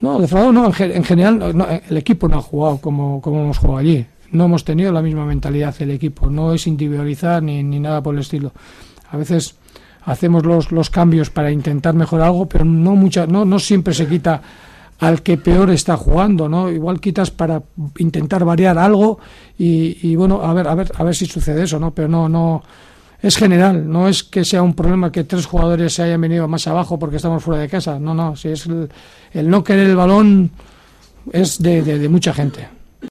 No, defraudado no, en, general no, el equipo no ha jugado como, como hemos jugado allí. No hemos tenido la misma mentalidad el equipo, no es individualizar ni, ni nada por el estilo. A veces hacemos los, los cambios para intentar mejorar algo, pero no, mucha, no, no siempre se quita al que peor está jugando, ¿no? Igual quitas para intentar variar algo y, y, bueno, a ver, a ver, a ver si sucede eso, ¿no? Pero no, no, es general, no es que sea un problema que tres jugadores se hayan venido más abajo porque estamos fuera de casa, no, no, si es el, no querer el balón es de, de mucha gente.